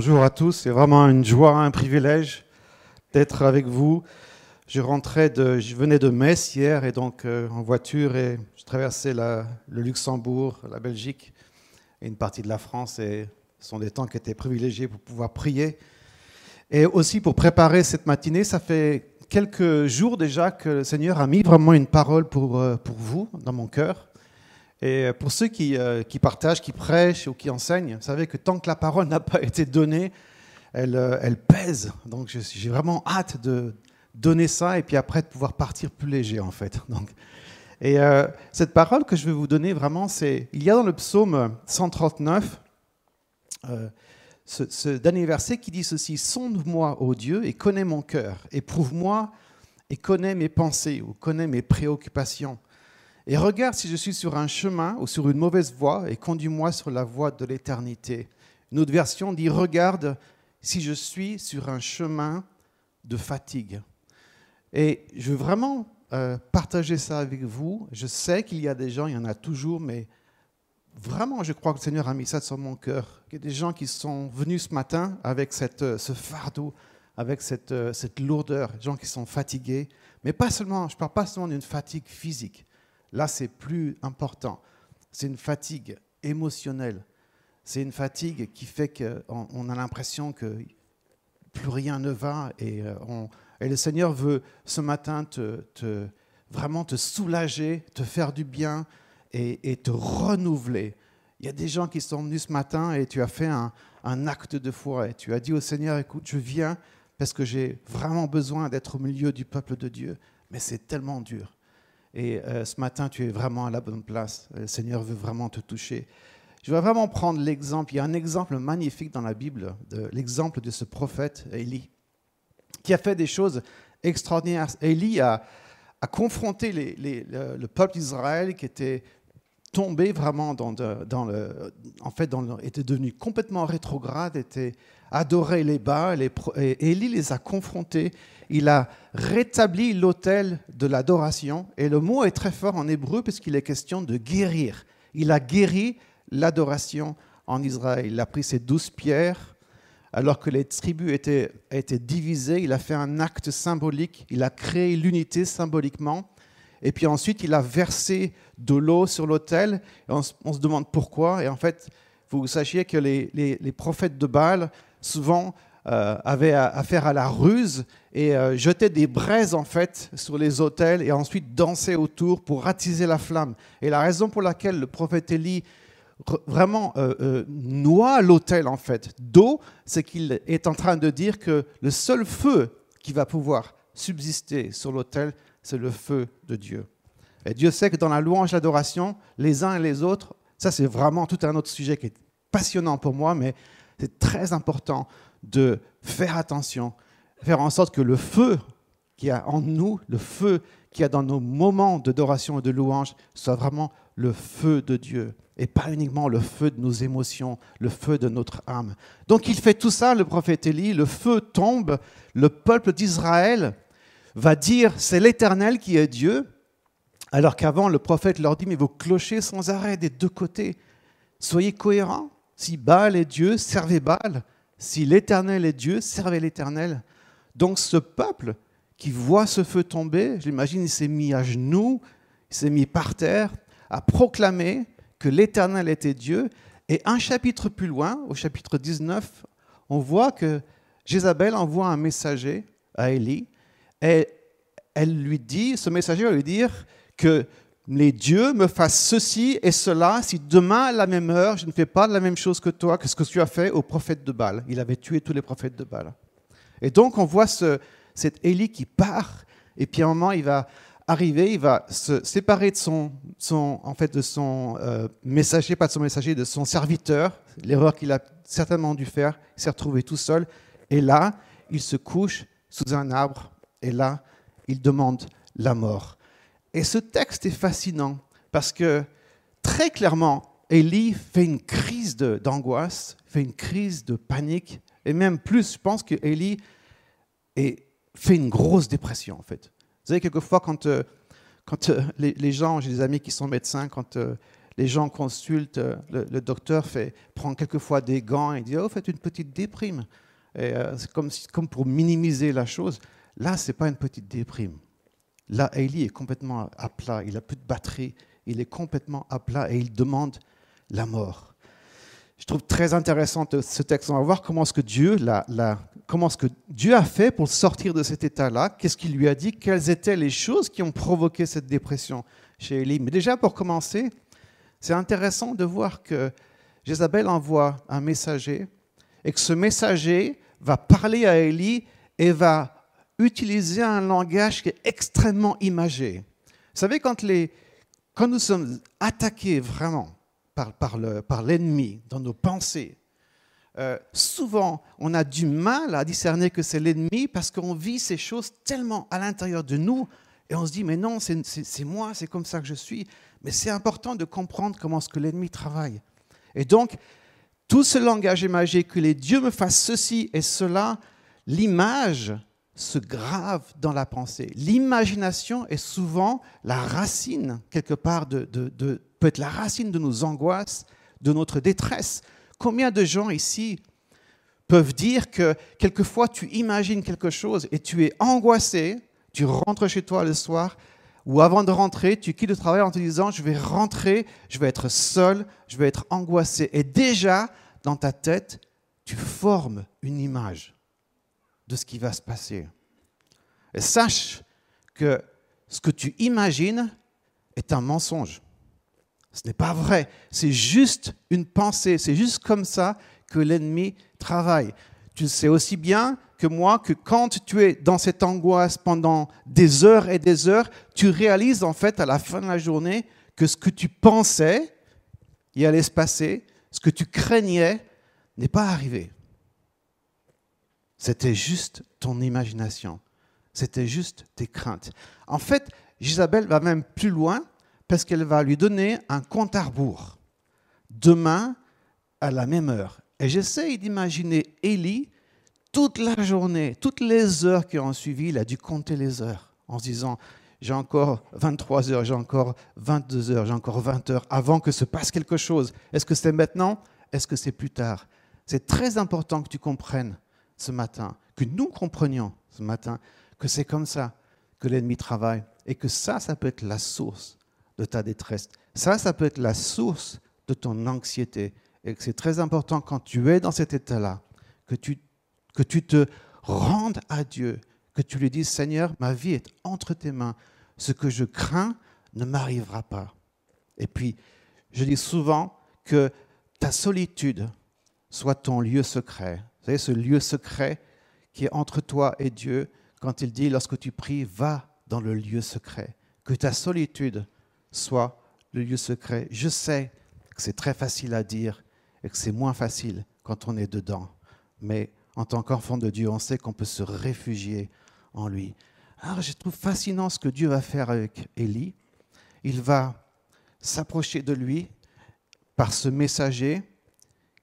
bonjour à tous. C'est vraiment une joie, un privilège d'être avec vous. Je rentrais de, je venais de Metz hier et donc euh, en voiture et je traversais le Luxembourg, la Belgique et une partie de la France et ce sont des temps qui étaient privilégiés pour pouvoir prier et aussi pour préparer cette matinée. Ça fait quelques jours déjà que le Seigneur a mis vraiment une parole pour, euh, pour vous dans mon cœur. Et pour ceux qui, euh, qui, partagent, qui prêchent ou qui enseignent, vous savez que tant que la parole n'a pas été donnée, elle, euh, pèse. Donc j'ai vraiment hâte de donner ça et puis après de pouvoir partir plus léger en fait. Et euh, cette parole que je vais vous donner vraiment, c'est il y a dans le psaume 139 ce, ce, dernier verset qui dit ceci Sonde-moi, ô Dieu, et connais mon cœur, éprouve-moi et connais mes pensées ou connais mes préoccupations et regarde si je suis sur un chemin ou sur une mauvaise voie et conduis-moi sur la voie de l'éternité. Une autre version dit Regarde si je suis sur un chemin de fatigue. Et je veux vraiment euh, partager ça avec vous. Je sais qu'il y a des gens, il y en a toujours, mais vraiment, je crois que le Seigneur a mis ça sur mon cœur. Il y a des gens qui sont venus ce matin avec cette, euh, ce fardeau, avec cette, euh, cette lourdeur, des gens qui sont fatigués. Mais pas seulement, je ne parle pas seulement d'une fatigue physique. Là, c'est plus important. C'est une fatigue émotionnelle. C'est une fatigue qui fait qu'on a l'impression que plus rien ne va et, euh, le Seigneur veut ce matin te, vraiment te soulager, te faire du bien et, te renouveler. Il y a des gens qui sont venus ce matin et tu as fait un, un acte de foi et tu as dit au Seigneur, écoute, je viens parce que j'ai vraiment besoin d'être au milieu du peuple de Dieu. Mais c'est tellement dur. Et euh, ce matin, tu es vraiment à la bonne place. Le Seigneur veut vraiment te toucher. Je vais vraiment prendre l'exemple. Il y a un exemple magnifique dans la Bible, l'exemple de ce prophète, Élie, qui a fait des choses extraordinaires. Élie a, confronté le peuple d'Israël qui était tombé vraiment dans, dans le. En fait, dans était devenu complètement rétrograde, était adoré les bas. et Élie les a confrontés il a rétabli l'autel de l'adoration. Et le mot est très fort en hébreu puisqu'il est question de guérir. Il a guéri l'adoration en Israël. Il a pris ses douze pierres, alors que les tribus étaient, étaient divisées. Il a fait un acte symbolique. Il a créé l'unité symboliquement. Et puis ensuite, il a versé de l'eau sur l'autel. On, on, se demande pourquoi. Et en fait, vous sachiez que les, les prophètes de Baal, souvent, euh, avait affaire à la ruse et euh, jetait des braises en fait sur les autels et ensuite dansait autour pour attiser la flamme. Et la raison pour laquelle le prophète Élie vraiment euh, noie l'autel en fait d'eau, c'est qu'il est en train de dire que le seul feu qui va pouvoir subsister sur l'autel, c'est le feu de Dieu. Et Dieu sait que dans la louange, l'adoration, les uns et les autres, ça c'est vraiment tout un autre sujet qui est passionnant pour moi, mais c'est très important de faire attention, faire en sorte que le feu qui y a en nous, le feu qui y a dans nos moments d'adoration et de louange, soit vraiment le feu de Dieu et pas uniquement le feu de nos émotions, le feu de notre âme. Donc il fait tout ça, le prophète Élie, le feu tombe, le peuple d'Israël va dire c'est l'Éternel qui est Dieu, alors qu'avant le prophète leur dit mais vos clochers sans arrêt des deux côtés, soyez cohérents. Si Baal est Dieu, servez Baal. Si l'Éternel est Dieu, servez l'Éternel. Donc ce peuple qui voit ce feu tomber, j'imagine, il s'est mis à genoux, il s'est mis par terre, à proclamer que l'Éternel était Dieu. Et un chapitre plus loin, au chapitre 19, on voit que Jézabel envoie un messager à Élie et elle lui dit, ce messager va lui dire que les dieux me fassent ceci et cela si demain, à la même heure, je ne fais pas la même chose que toi, que ce que tu as fait au prophète de Baal. Il avait tué tous les prophètes de Baal. Et donc, on voit ce, cet Élie qui part, et puis à un moment, il va arriver, il va se séparer de son, son en fait, de son euh, messager, pas de son messager, de son serviteur, l'erreur qu'il a certainement dû faire, il s'est retrouvé tout seul, et là, il se couche sous un arbre, et là, il demande la mort. Et ce texte est fascinant parce que très clairement, Élie fait une crise d'angoisse, fait une crise de panique, et même plus, je pense que Élie fait une grosse dépression en fait. Vous savez, quelquefois, quand, euh, quand euh, les, gens, j'ai des amis qui sont médecins, quand euh, les gens consultent, le, docteur fait, prend quelquefois des gants et dit Oh, faites une petite déprime. C'est comme, comme pour minimiser la chose. Là, ce n'est pas une petite déprime. Là, Eli est complètement à plat. Il n'a plus de batterie. Il est complètement à plat et il demande la mort. Je trouve très intéressant ce texte. On va voir comment ce que Dieu, comment ce que Dieu a fait pour sortir de cet état-là. Qu'est-ce qu'il lui a dit? Quelles étaient les choses qui ont provoqué cette dépression chez Élie Mais déjà, pour commencer, c'est intéressant de voir que Jézabel envoie un messager et que ce messager va parler à Élie et va utiliser un langage qui est extrêmement imagé. Vous savez, quand, les, quand nous sommes attaqués vraiment par, par l'ennemi dans nos pensées, euh, souvent on a du mal à discerner que c'est l'ennemi parce qu'on vit ces choses tellement à l'intérieur de nous et on se dit, mais non, c'est moi, c'est comme ça que je suis. Mais c'est important de comprendre comment ce que l'ennemi travaille. Et donc, tout ce langage imagé, que les dieux me fassent ceci et cela, l'image se grave dans la pensée. L'imagination est souvent la racine, quelque part, de, peut être la racine de nos angoisses, de notre détresse. Combien de gens ici peuvent dire que quelquefois tu imagines quelque chose et tu es angoissé, tu rentres chez toi le soir, ou avant de rentrer, tu quittes le travail en te disant, je vais rentrer, je vais être seul, je vais être angoissé. Et déjà, dans ta tête, tu formes une image de ce qui va se passer. Et sache que ce que tu imagines est un mensonge. Ce n'est pas vrai. C'est juste une pensée. C'est juste comme ça que l'ennemi travaille. Tu sais aussi bien que moi que quand tu es dans cette angoisse pendant des heures et des heures, tu réalises en fait à la fin de la journée que ce que tu pensais y allait se passer, ce que tu craignais n'est pas arrivé. C'était juste ton imagination. C'était juste tes craintes. En fait, Isabelle va même plus loin parce qu'elle va lui donner un compte à rebours. Demain, à la même heure. Et j'essaye d'imaginer Élie toute la journée, toutes les heures qui ont suivi, il a dû compter les heures en se disant, j'ai encore 23 heures, j'ai encore 22 heures, j'ai encore 20 heures avant que se passe quelque chose. Est-ce que c'est maintenant? Est-ce que c'est plus tard? C'est très important que tu comprennes ce matin, que nous comprenions ce matin, que c'est comme ça que l'ennemi travaille et que ça, ça peut être la source de ta détresse. Ça, ça peut être la source de ton anxiété. Et que c'est très important quand tu es dans cet état-là, que tu que tu te rendes à Dieu, que tu lui dises, Seigneur, ma vie est entre tes mains, ce que je crains ne m'arrivera pas. Et puis, je dis souvent que ta solitude soit ton lieu secret. Vous savez, ce lieu secret qui est entre toi et Dieu, quand il dit, lorsque tu pries, va dans le lieu secret. Que ta solitude soit le lieu secret. Je sais que c'est très facile à dire et que c'est moins facile quand on est dedans. Mais en tant qu'enfant de Dieu, on sait qu'on peut se réfugier en lui. Alors je trouve fascinant ce que Dieu va faire avec Élie. Il va s'approcher de lui par ce messager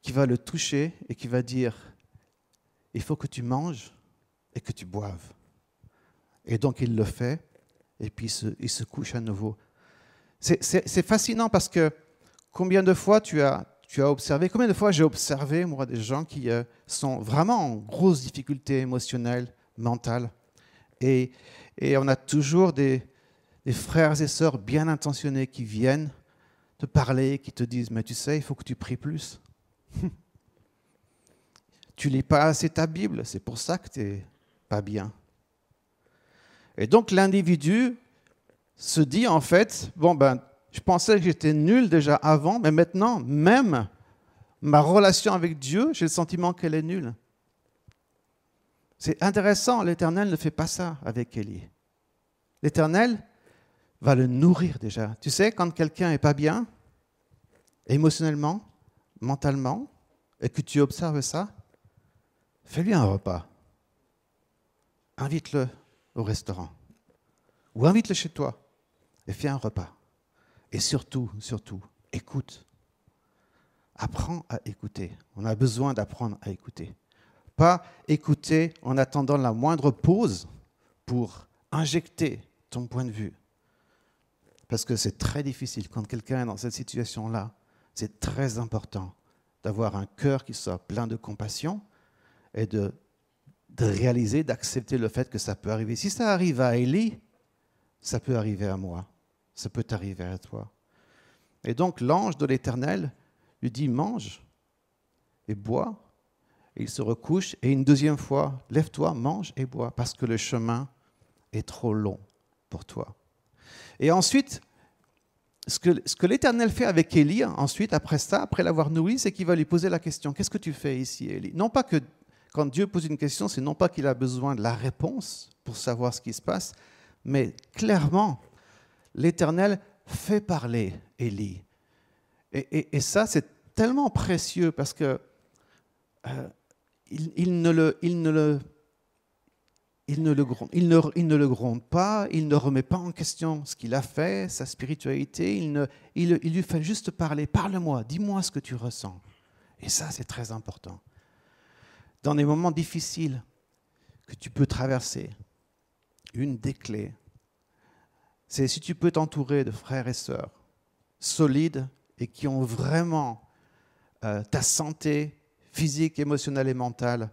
qui va le toucher et qui va dire, il faut que tu manges et que tu boives. Et donc il le fait, et puis il se, couche à nouveau. C'est fascinant parce que combien de fois tu as, tu as observé, combien de fois j'ai observé, moi, des gens qui euh, sont vraiment en grosse difficulté émotionnelle, mentale. Et, et on a toujours des, des, frères et sœurs bien intentionnés qui viennent te parler, qui te disent, mais tu sais, il faut que tu pries plus. tu lis pas assez ta Bible, c'est pour ça que tu n'es pas bien. Et donc l'individu se dit en fait, bon ben je pensais que j'étais nul déjà avant, mais maintenant, même ma relation avec Dieu, j'ai le sentiment qu'elle est nulle. C'est intéressant, l'Éternel ne fait pas ça avec Élie. L'Éternel va le nourrir déjà. Tu sais, quand quelqu'un n'est pas bien, émotionnellement, mentalement, et que tu observes ça, fais-lui un repas. Invite-le au restaurant. Ou invite-le chez toi et fais un repas. Et surtout, surtout, écoute. Apprends à écouter. On a besoin d'apprendre à écouter. Pas écouter en attendant la moindre pause pour injecter ton point de vue. Parce que c'est très difficile quand quelqu'un est dans cette situation-là. C'est très important d'avoir un cœur qui soit plein de compassion et de, réaliser, d'accepter le fait que ça peut arriver. Si ça arrive à Élie, ça peut arriver à moi, ça peut arriver à toi. Et donc l'ange de l'Éternel lui dit, mange et bois. Il se recouche et une deuxième fois, lève-toi, mange et bois, parce que le chemin est trop long pour toi. Et ensuite, ce que, ce que l'Éternel fait avec Élie, ensuite, après ça, après l'avoir nourri, c'est qu'il va lui poser la question, qu'est-ce que tu fais ici, Élie? Non pas que quand Dieu pose une question, c'est non pas qu'il a besoin de la réponse pour savoir ce qui se passe, mais clairement, l'Éternel fait parler Élie. Et, ça, c'est tellement précieux parce que euh, il, ne le, il ne le il ne, le gronde, il, ne, il ne, le gronde pas, il ne remet pas en question ce qu'il a fait, sa spiritualité, il, ne, il lui fait juste parler, parle-moi, dis-moi ce que tu ressens. Et ça, c'est très important. Dans des moments difficiles que tu peux traverser, une des clés, c'est si tu peux t'entourer de frères et sœurs solides et qui ont vraiment euh, ta santé physique, émotionnelle et mentale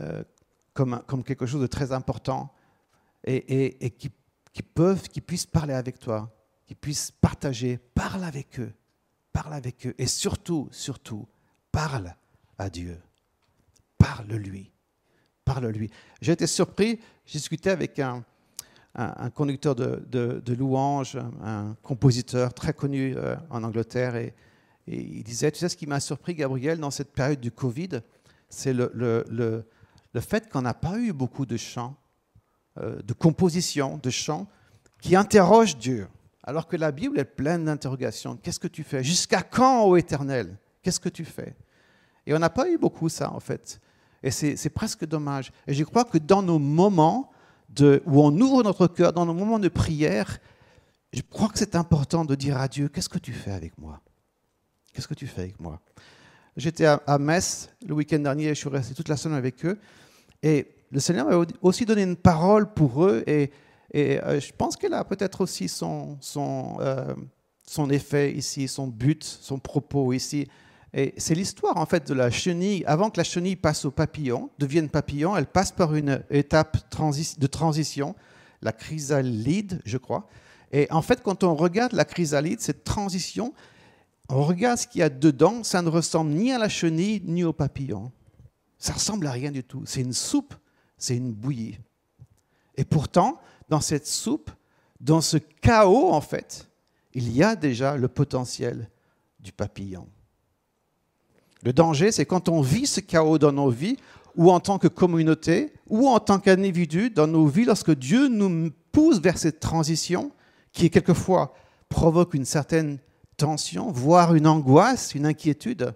euh, comme, quelque chose de très important et, qui, peuvent, qui puissent parler avec toi, qui puissent partager, parle avec eux, parle avec eux et surtout, surtout, parle à Dieu, parle-lui, parle-lui. J'ai été surpris, j'ai discuté avec un, un, conducteur de, de, louanges, un compositeur très connu euh, en Angleterre, et, il disait, tu sais ce qui m'a surpris, Gabriel, dans cette période du Covid, c'est le, le le fait qu'on n'a pas eu beaucoup de chants, euh, de compositions, de chants qui interrogent Dieu, alors que la Bible est pleine d'interrogations. Qu'est-ce que tu fais? Jusqu'à quand, ô Éternel? Qu'est-ce que tu fais? Et on n'a pas eu beaucoup ça, en fait. Et c'est presque dommage. Et je crois que dans nos moments de, où on ouvre notre cœur, dans nos moments de prière, je crois que c'est important de dire à Dieu, qu'est-ce que tu fais avec moi? Qu'est-ce que tu fais avec moi? J'étais à, Metz le week-end dernier, je suis resté toute la semaine avec eux. Et le Seigneur m'a aussi donné une parole pour eux. Et, euh, je pense qu'elle a peut-être aussi son, son, euh, son effet ici, son but, son propos ici. Et c'est l'histoire en fait de la chenille. Avant que la chenille passe au papillon, devienne papillon, elle passe par une étape de transition, la chrysalide, je crois. Et en fait, quand on regarde la chrysalide, cette transition, on regarde ce qu'il y a dedans, ça ne ressemble ni à la chenille ni au papillon. Ça ressemble à rien du tout. C'est une soupe, c'est une bouillie. Et pourtant, dans cette soupe, dans ce chaos, en fait, il y a déjà le potentiel du papillon. Le danger, c'est quand on vit ce chaos dans nos vies, ou en tant que communauté, ou en tant qu'individu dans nos vies, lorsque Dieu nous pousse vers cette transition qui, quelquefois, provoque une certaine tension, voire une angoisse, une inquiétude,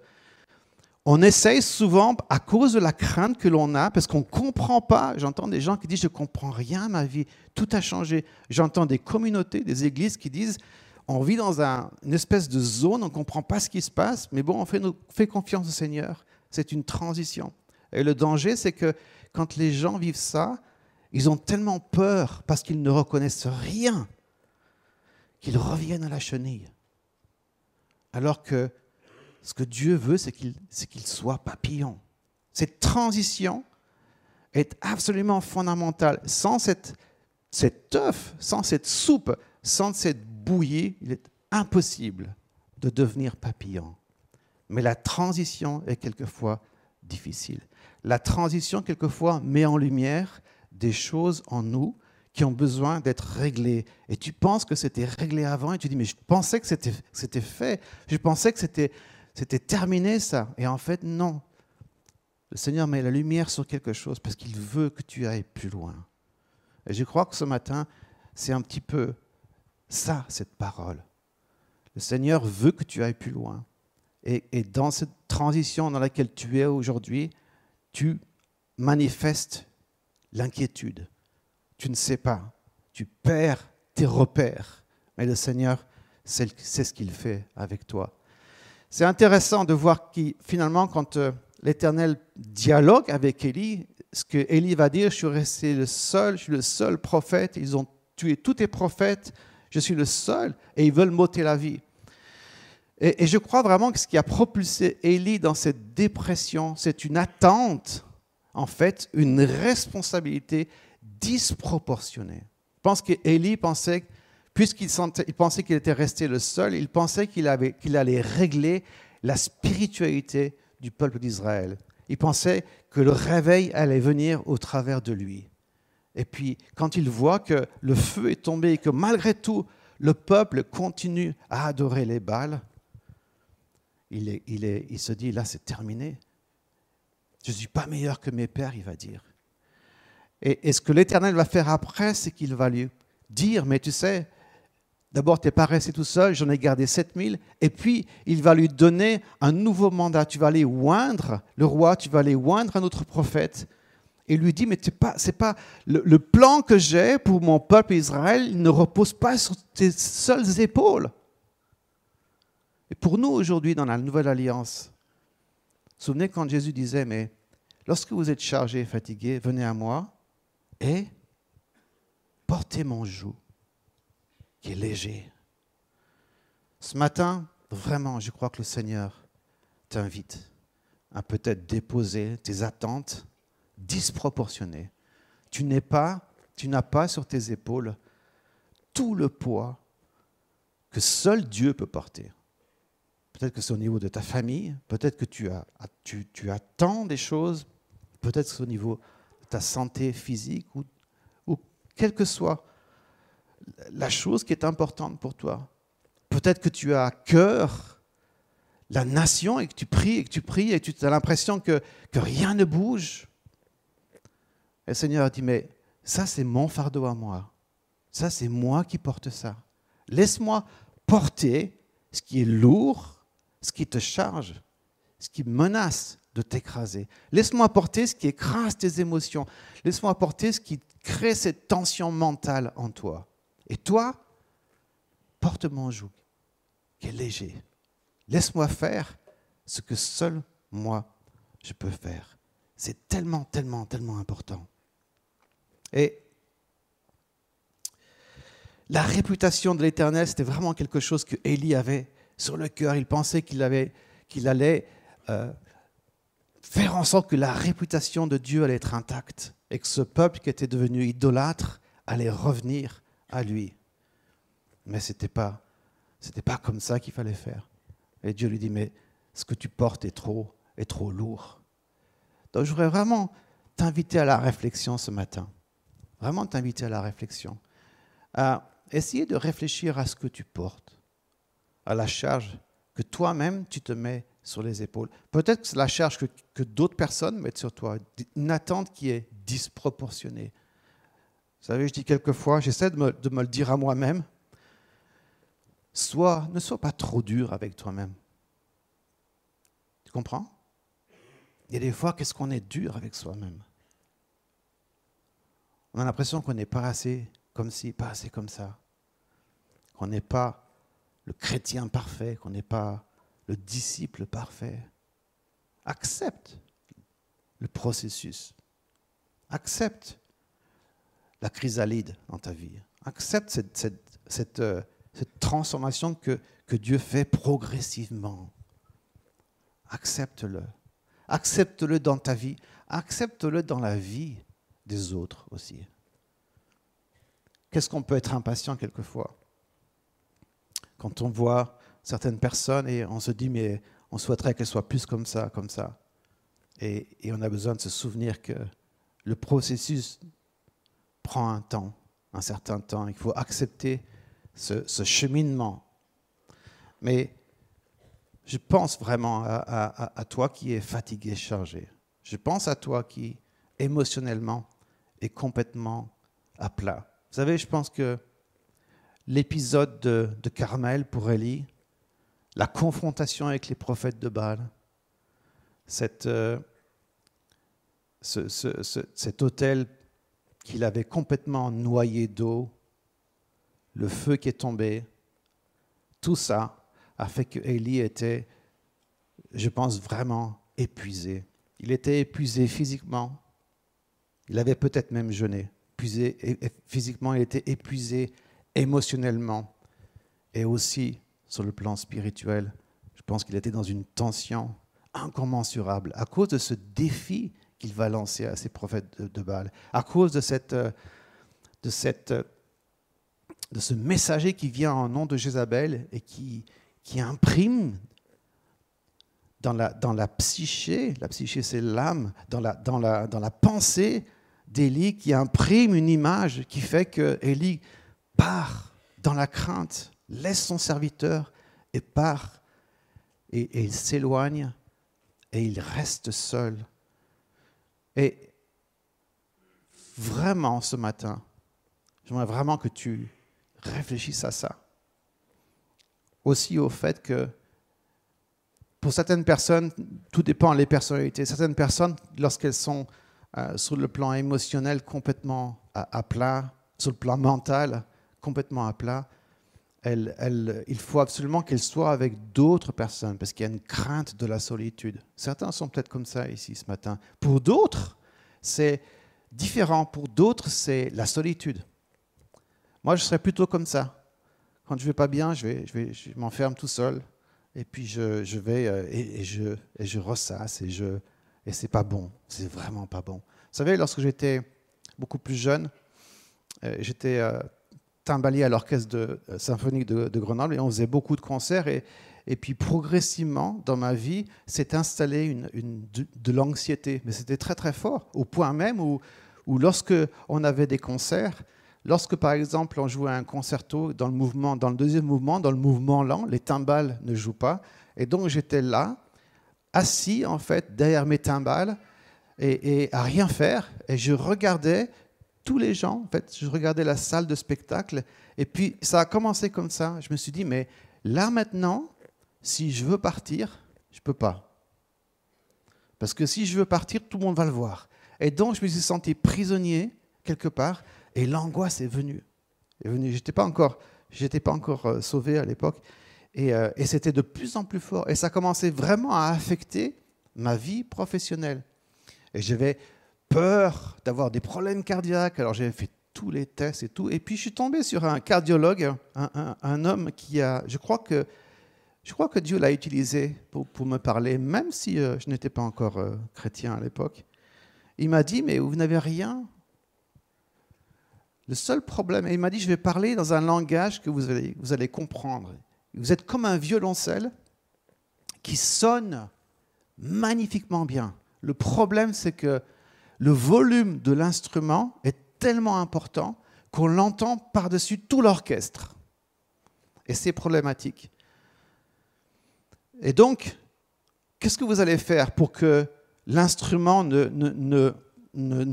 on essaye souvent, à cause de la crainte que l'on a, parce qu'on ne comprend pas, j'entends des gens qui disent, je ne comprends rien, ma vie, tout a changé. J'entends des communautés, des églises qui disent, on vit dans une espèce de zone, on ne comprend pas ce qui se passe, mais bon, on fait, fait confiance au Seigneur. C'est une transition. Et le danger, c'est que quand les gens vivent ça, ils ont tellement peur parce qu'ils ne reconnaissent rien qu'ils reviennent à la chenille. Alors que ce que Dieu veut, c'est qu'il soit papillon. Cette transition est absolument fondamentale. Sans cette, cet œuf, sans cette soupe, sans cette bouillie, il est impossible de devenir papillon. Mais la transition est quelquefois difficile. La transition, quelquefois, met en lumière des choses en nous qui ont besoin d'être réglées. Et tu penses que c'était réglé avant et tu dis, mais je pensais que c'était fait. Je pensais que c'était c'était terminé ça. Et en fait, non. Le Seigneur met la lumière sur quelque chose parce qu'il veut que tu ailles plus loin. Et je crois que ce matin, c'est un petit peu ça, cette parole. Le Seigneur veut que tu ailles plus loin. Et, dans cette transition dans laquelle tu es aujourd'hui, tu manifestes l'inquiétude. Tu ne sais pas. Tu perds tes repères. Mais le Seigneur, c'est ce qu'il fait avec toi. C'est intéressant de voir qui, finalement, quand euh, l'Éternel dialogue avec Élie, ce que Élie va dire, je suis resté le seul, je suis le seul prophète, ils ont tué tous tes prophètes, Je suis le seul. Et ils veulent m'ôter la vie. Et, je crois vraiment que ce qui a propulsé Élie dans cette dépression, c'est une attente, en fait, une responsabilité disproportionnée. Je pense qu'Élie pensait, puisqu'il pensait qu'il était resté le seul, il pensait qu'il allait régler la spiritualité du peuple d'Israël. Il pensait que le réveil allait venir au travers de lui. Et puis, quand il voit que le feu est tombé et que malgré tout, le peuple continue à adorer les Baals, il, se dit, là c'est terminé. Je ne suis pas meilleur que mes pères, il va dire. Et, ce que l'Éternel va faire après, c'est qu'il va lui dire, mais tu sais, d'abord tu n'es pas resté tout seul, j'en ai gardé 7000, et puis il va lui donner un nouveau mandat. Tu vas aller oindre le roi, tu vas aller oindre un autre prophète. Et lui dit, mais pas, pas le, le plan que j'ai pour mon peuple Israël, il ne repose pas sur tes seules épaules. Et pour nous aujourd'hui, dans la nouvelle alliance, souvenez quand Jésus disait, mais lorsque vous êtes chargé et fatigué, venez à moi et portez mon joug qui est léger. Ce matin, vraiment, je crois que le Seigneur t'invite à peut-être déposer tes attentes disproportionnées. Tu n'es pas, tu n'as pas sur tes épaules tout le poids que seul Dieu peut porter. Peut-être que c'est au niveau de ta famille, peut-être que tu, as, tu, tu attends des choses, peut-être que c'est au niveau de ta santé physique ou, ou quelle que soit la chose qui est importante pour toi. Peut-être que tu as à cœur la nation et que tu pries et que tu pries et que tu as l'impression que, que rien ne bouge. Et le Seigneur dit, mais ça c'est mon fardeau à moi. Ça c'est moi qui porte ça. Laisse-moi porter ce qui est lourd ce qui te charge, ce qui menace de t'écraser. Laisse-moi apporter ce qui écrase tes émotions. Laisse-moi apporter ce qui crée cette tension mentale en toi. Et toi, porte mon joug, qui est léger. Laisse-moi faire ce que seul moi je peux faire. C'est tellement, tellement, tellement important. Et la réputation de l'Éternel, c'était vraiment quelque chose que Élie avait sur le cœur. Il pensait qu'il allait euh, faire en sorte que la réputation de Dieu allait être intacte et que ce peuple qui était devenu idolâtre allait revenir à lui. Mais ce n'était pas, comme ça qu'il fallait faire. Et Dieu lui dit, mais ce que tu portes est trop, est trop lourd. Donc je voudrais vraiment t'inviter à la réflexion ce matin. Vraiment t'inviter à la réflexion. À essayer de réfléchir à ce que tu portes à la charge que toi-même tu te mets sur les épaules. Peut-être que c'est la charge que, d'autres personnes mettent sur toi, une attente qui est disproportionnée. Vous savez, je dis quelquefois, j'essaie de me, de me le dire à moi-même, sois, ne sois pas trop dur avec toi-même. Tu comprends? Il y a des fois, qu'est-ce qu'on est dur avec soi-même? On a l'impression qu'on n'est pas assez comme ci, pas assez comme ça. Qu'on n'est pas le chrétien parfait, qu'on n'est pas le disciple parfait. Accepte le processus. Accepte la chrysalide dans ta vie. Accepte cette, euh, transformation que, que Dieu fait progressivement. Accepte-le. Accepte-le dans ta vie. Accepte-le dans la vie des autres aussi. Qu'est-ce qu'on peut être impatient quelquefois? Quand on voit certaines personnes et on se dit, mais on souhaiterait qu'elles soient plus comme ça, comme ça. Et, on a besoin de se souvenir que le processus prend un temps, un certain temps. Il faut accepter ce, cheminement. Mais je pense vraiment à, à, toi qui es fatigué, chargé. Je pense à toi qui, émotionnellement, est complètement à plat. Vous savez, je pense que l'épisode de, Carmel pour Élie, la confrontation avec les prophètes de Baal, cette, euh, cet hôtel qu'il avait complètement noyé d'eau, le feu qui est tombé, tout ça a fait que Élie était, je pense, vraiment épuisé. Il était épuisé physiquement, il avait peut-être même jeûné. Physiquement, il était épuisé émotionnellement et aussi sur le plan spirituel. Je pense qu'il était dans une tension incommensurable à cause de ce défi qu'il va lancer à ses prophètes de, de Baal, à cause de, cette, de, cette, de ce messager qui vient en nom de Jézabel et qui, qui imprime dans la, la psyché, la psyché c'est l'âme, dans la pensée d'Élie qui imprime une image qui fait que Élie part dans la crainte, laisse son serviteur et part et, et il s'éloigne et il reste seul. Et vraiment ce matin, j'aimerais vraiment que tu réfléchisses à ça. Aussi au fait que pour certaines personnes, tout dépend des personnalités. Certaines personnes, lorsqu'elles sont euh, sur le plan émotionnel complètement à, plat, sur le plan mental complètement à plat, il faut absolument qu'elles soient avec d'autres personnes parce qu'il y a une crainte de la solitude. Certains sont peut-être comme ça ici ce matin. Pour d'autres, c'est différent. Pour d'autres, c'est la solitude. Moi, je serais plutôt comme ça. Quand je vais pas bien, je, vais, je, vais, je m'enferme tout seul et puis je, je vais euh, et, je, et je ressasse et je et c'est pas bon, c'est vraiment pas bon. Vous savez, lorsque j'étais beaucoup plus jeune, euh, j'étais euh, timbalier à l'orchestre symphonique de, Grenoble et on faisait beaucoup de concerts et, et puis progressivement dans ma vie s'est installée une, une, de, de l'anxiété, mais c'était très très fort, au point même où, où lorsque on avait des concerts, Lorsque, par exemple, on jouait un concerto dans le deuxième mouvement, dans le mouvement lent, les timbales ne jouent pas. Et donc, j'étais là, assis, en fait, derrière mes timbales, et, à rien faire. Et je regardais tous les gens, en fait, je regardais la salle de spectacle. Et puis, ça a commencé comme ça. Je me suis dit, mais là, maintenant, si je veux partir, je ne peux pas. Parce que si je veux partir, tout le monde va le voir. Et donc, je me suis senti prisonnier, quelque part, et l'angoisse est venue. Est venue. Je n'étais pas encore, j'étais pas encore euh, sauvé à l'époque. Et, euh, et c'était de plus en plus fort. Et ça commençait vraiment à affecter ma vie professionnelle. Et j'avais peur d'avoir des problèmes cardiaques. Alors j'avais fait tous les tests et tout. Et puis je suis tombé sur un cardiologue, un, homme qui a, je crois que, je crois que Dieu l'a utilisé pour, pour, me parler, même si euh, je n'étais pas encore chrétien à l'époque. Il m'a dit, mais vous n'avez rien le seul problème, et il m'a dit, je vais parler dans un langage que vous allez, comprendre. Vous êtes comme un violoncelle qui sonne magnifiquement bien. Le problème, c'est que le volume de l'instrument est tellement important qu'on l'entend par-dessus tout l'orchestre. Et c'est problématique. Et donc, qu'est-ce que vous allez faire pour que l'instrument ne,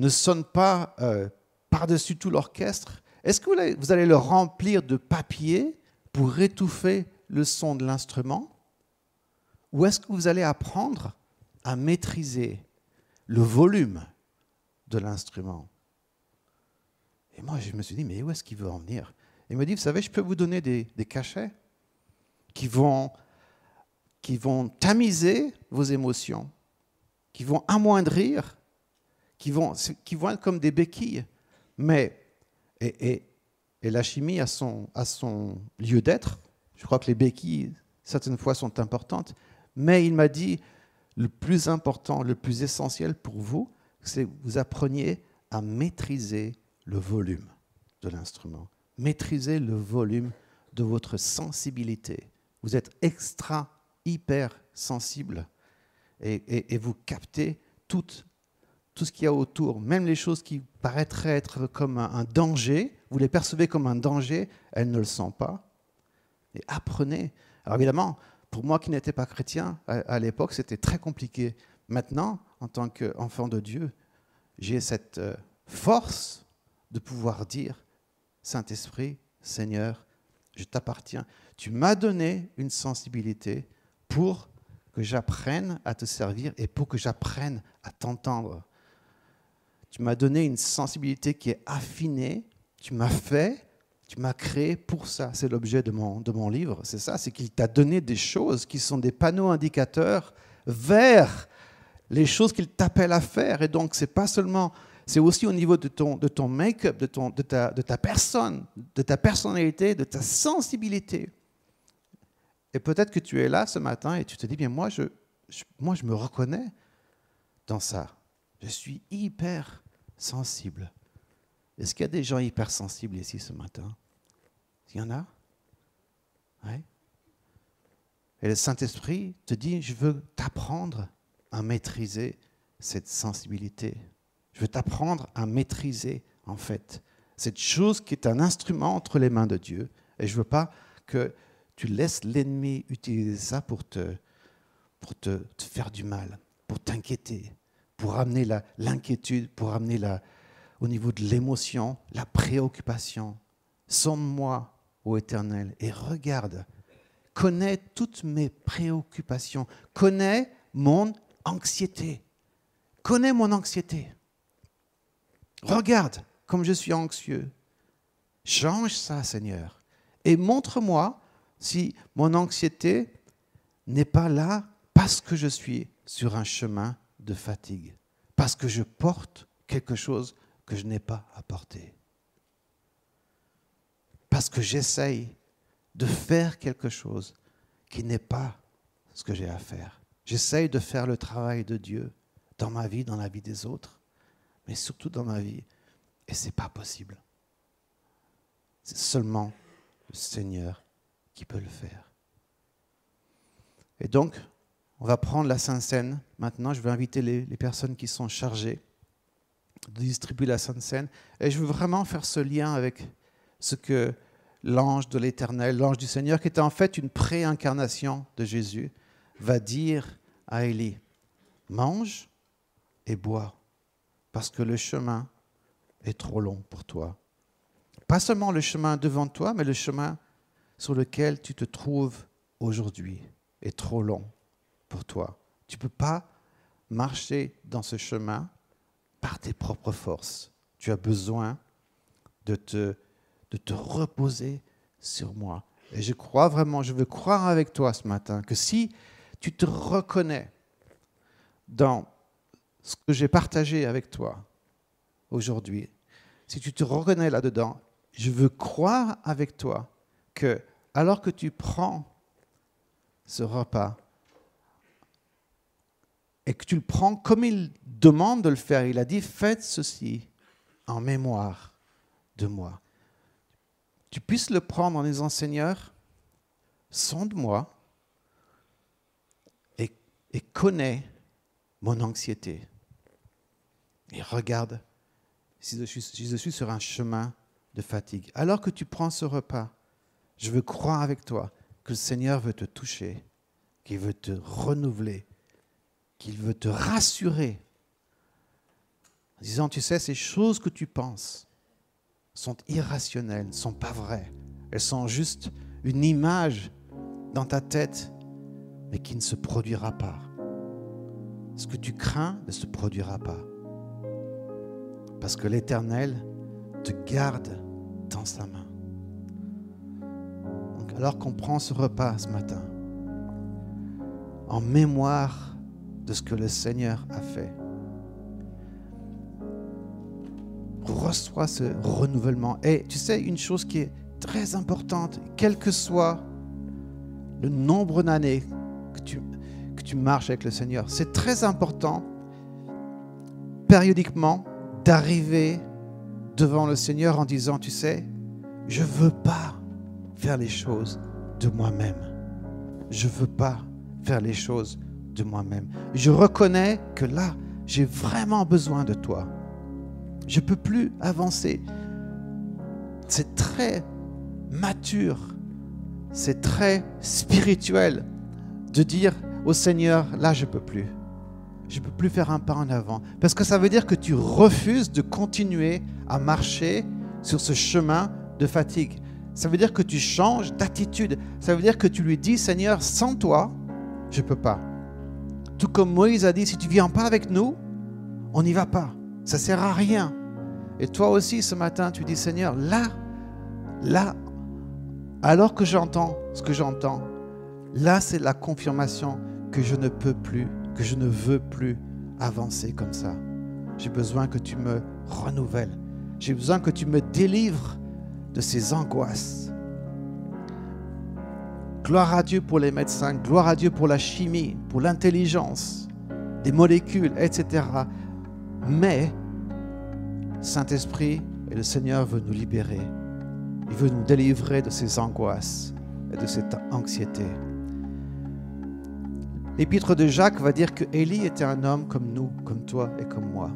sonne pas euh, par-dessus tout l'orchestre Est-ce que vous allez le remplir de papier pour étouffer le son de l'instrument? Ou est-ce que vous allez apprendre à maîtriser le volume de l'instrument? Et moi, je me suis dit, mais où est-ce qu'il veut en venir? Il me dit, vous savez, je peux vous donner des, cachets qui vont, qui vont tamiser vos émotions, qui vont amoindrir, qui vont, qui vont être comme des béquilles mais, et, la chimie a son, son lieu d'être. Je crois que les béquilles, certaines fois, sont importantes. Mais il m'a dit, le plus important, le plus essentiel pour vous, c'est que vous appreniez à maîtriser le volume de l'instrument, maîtriser le volume de votre sensibilité. Vous êtes extra, hyper sensible et, et vous captez toute tout ce qu'il y a autour, même les choses qui paraîtraient être comme un, danger, vous les percevez comme un danger, elles ne le sont pas. Et apprenez. Alors évidemment, pour moi qui n'étais pas chrétien à, l'époque, c'était très compliqué. Maintenant, en tant qu'enfant de Dieu, j'ai cette euh, force de pouvoir dire, Saint-Esprit, Seigneur, je t'appartiens. Tu m'as donné une sensibilité pour que j'apprenne à te servir et pour que j'apprenne à t'entendre. Tu m'as donné une sensibilité qui est affinée. Tu m'as fait, tu m'as créé pour ça. C'est l'objet de mon, de mon livre. C'est ça, c'est qu'il t'a donné des choses qui sont des panneaux indicateurs vers les choses qu'il t'appelle à faire. Et donc, c'est pas seulement C'est aussi au niveau de ton, de ton make-up, de, ton, de, ta, de ta personne, de ta personnalité, de ta sensibilité. Et peut-être que tu es là ce matin et tu te dis, bien moi je, moi, je me reconnais dans ça. Je suis hyper sensible. Est-ce qu'il y a des gens hypersensibles ici ce matin? Il y en a? Oui. Et le Saint-Esprit te dit, je veux t'apprendre à maîtriser cette sensibilité. Je veux t'apprendre à maîtriser, en fait, cette chose qui est un instrument entre les mains de Dieu. Et je ne veux pas que tu laisses l'ennemi utiliser ça pour te, pour te, faire du mal, pour t'inquiéter, pour amener l'inquiétude, pour amener la, au niveau de l'émotion, la préoccupation. Sonne-moi, ô Éternel, et regarde, connais toutes mes préoccupations, connais mon anxiété, connais mon anxiété. Regarde comme je suis anxieux. Change ça, Seigneur, et montre-moi si mon anxiété n'est pas là parce que je suis sur un chemin de fatigue, parce que je porte quelque chose que je n'ai pas à porter, parce que j'essaye de faire quelque chose qui n'est pas ce que j'ai à faire. J'essaye de faire le travail de Dieu dans ma vie, dans la vie des autres, mais surtout dans ma vie, et ce n'est pas possible. C'est seulement le Seigneur qui peut le faire. Et donc, on va prendre la Sainte Seine. Maintenant, je vais inviter les, personnes qui sont chargées de distribuer la Sainte Seine. Et je veux vraiment faire ce lien avec ce que l'ange de l'Éternel, l'ange du Seigneur, qui était en fait une préincarnation de Jésus, va dire à Élie, mange et bois, parce que le chemin est trop long pour toi. Pas seulement le chemin devant toi, mais le chemin sur lequel tu te trouves aujourd'hui est trop long pour toi. Tu ne peux pas marcher dans ce chemin par tes propres forces. Tu as besoin de te, de te reposer sur moi. Et je crois vraiment, je veux croire avec toi ce matin que si tu te reconnais dans ce que j'ai partagé avec toi aujourd'hui, si tu te reconnais là-dedans, je veux croire avec toi que alors que tu prends ce repas, et que tu le prends comme il demande de le faire. Il a dit, faites ceci en mémoire de moi. Tu puisses le prendre en disant, Seigneur, sonde-moi et, et connais mon anxiété. Et regarde si je, suis, si je suis sur un chemin de fatigue. Alors que tu prends ce repas, je veux croire avec toi que le Seigneur veut te toucher, qu'il veut te renouveler, qu'il veut te rassurer en disant, tu sais, ces choses que tu penses sont irrationnelles, ne sont pas vraies. Elles sont juste une image dans ta tête, mais qui ne se produira pas. Ce que tu crains ne se produira pas. Parce que l'Éternel te garde dans sa main. Alors qu'on prend ce repas ce matin, en mémoire de ce que le Seigneur a fait. Reçois ce renouvellement. Et tu sais, une chose qui est très importante, quel que soit le nombre d'années que tu, que tu marches avec le Seigneur, c'est très important, périodiquement, d'arriver devant le Seigneur en disant, tu sais, je veux pas faire les choses de moi-même. Je ne veux pas faire les choses moi-même. Je reconnais que là, j'ai vraiment besoin de toi. Je peux plus avancer. C'est très mature, c'est très spirituel de dire au Seigneur, là, je peux plus. Je peux plus faire un pas en avant. Parce que ça veut dire que tu refuses de continuer à marcher sur ce chemin de fatigue. Ça veut dire que tu changes d'attitude. Ça veut dire que tu lui dis, Seigneur, sans toi, je peux pas. Tout comme Moïse a dit, si tu ne viens pas avec nous, on n'y va pas. Ça ne sert à rien. Et toi aussi, ce matin, tu dis, Seigneur, là, là, alors que j'entends ce que j'entends, là, c'est la confirmation que je ne peux plus, que je ne veux plus avancer comme ça. J'ai besoin que tu me renouvelle. J'ai besoin que tu me délivres de ces angoisses. Gloire à Dieu pour les médecins, gloire à Dieu pour la chimie, pour l'intelligence, des molécules, etc. Mais, Saint-Esprit et le Seigneur veut nous libérer. Il veut nous délivrer de ces angoisses et de cette anxiété. L'épître de Jacques va dire que Élie était un homme comme nous, comme toi et comme moi.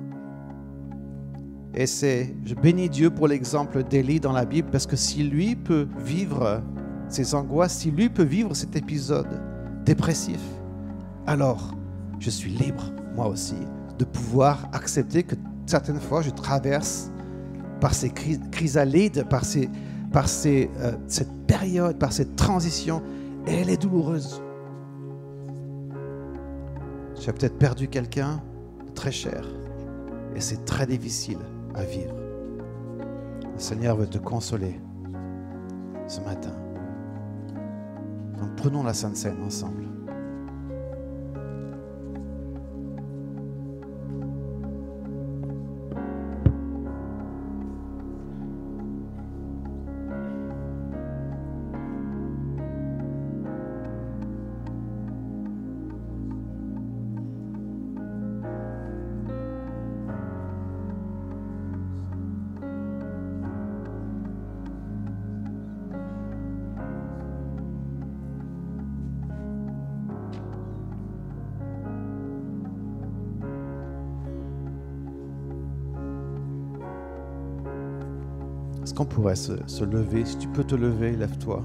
Et c'est, je bénis Dieu pour l'exemple d'Élie dans la Bible, parce que si lui peut vivre ces angoisses, si lui peut vivre cet épisode dépressif, alors je suis libre, moi aussi, de pouvoir accepter que certaines fois je traverse par ces chrysalides, par, ces, par ces, euh, cette période, par cette transition, et elle est douloureuse. As peut-être perdu quelqu'un très cher, et c'est très difficile à vivre. Le Seigneur veut te consoler ce matin. Donc prenons la Sainte Seine ensemble. Est-ce qu'on pourrait se, lever? Si tu peux te lever, lève-toi.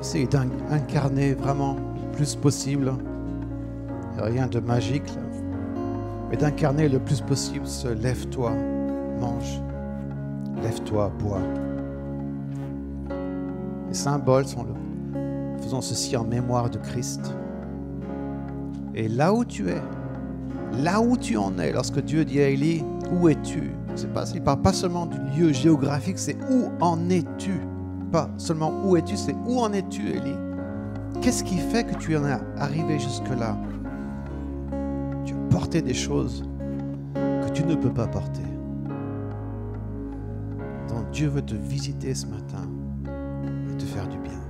Essayez d'incarner vraiment le plus possible. Rien de magique, mais d'incarner le plus possible ce lève-toi, mange, lève-toi, bois. Les symboles sont là. Faisons ceci en mémoire de Christ. Et là où tu es, là où tu en es, lorsque Dieu dit à Élie, où es-tu? Pas, Il ne parle pas seulement du lieu géographique, c'est où en es-tu? Pas seulement où es-tu, c'est où en es-tu, Élie? Qu'est-ce qui fait que tu en es arrivé jusque-là? Tu as porté des choses que tu ne peux pas porter. Donc Dieu veut te visiter ce matin et te faire du bien.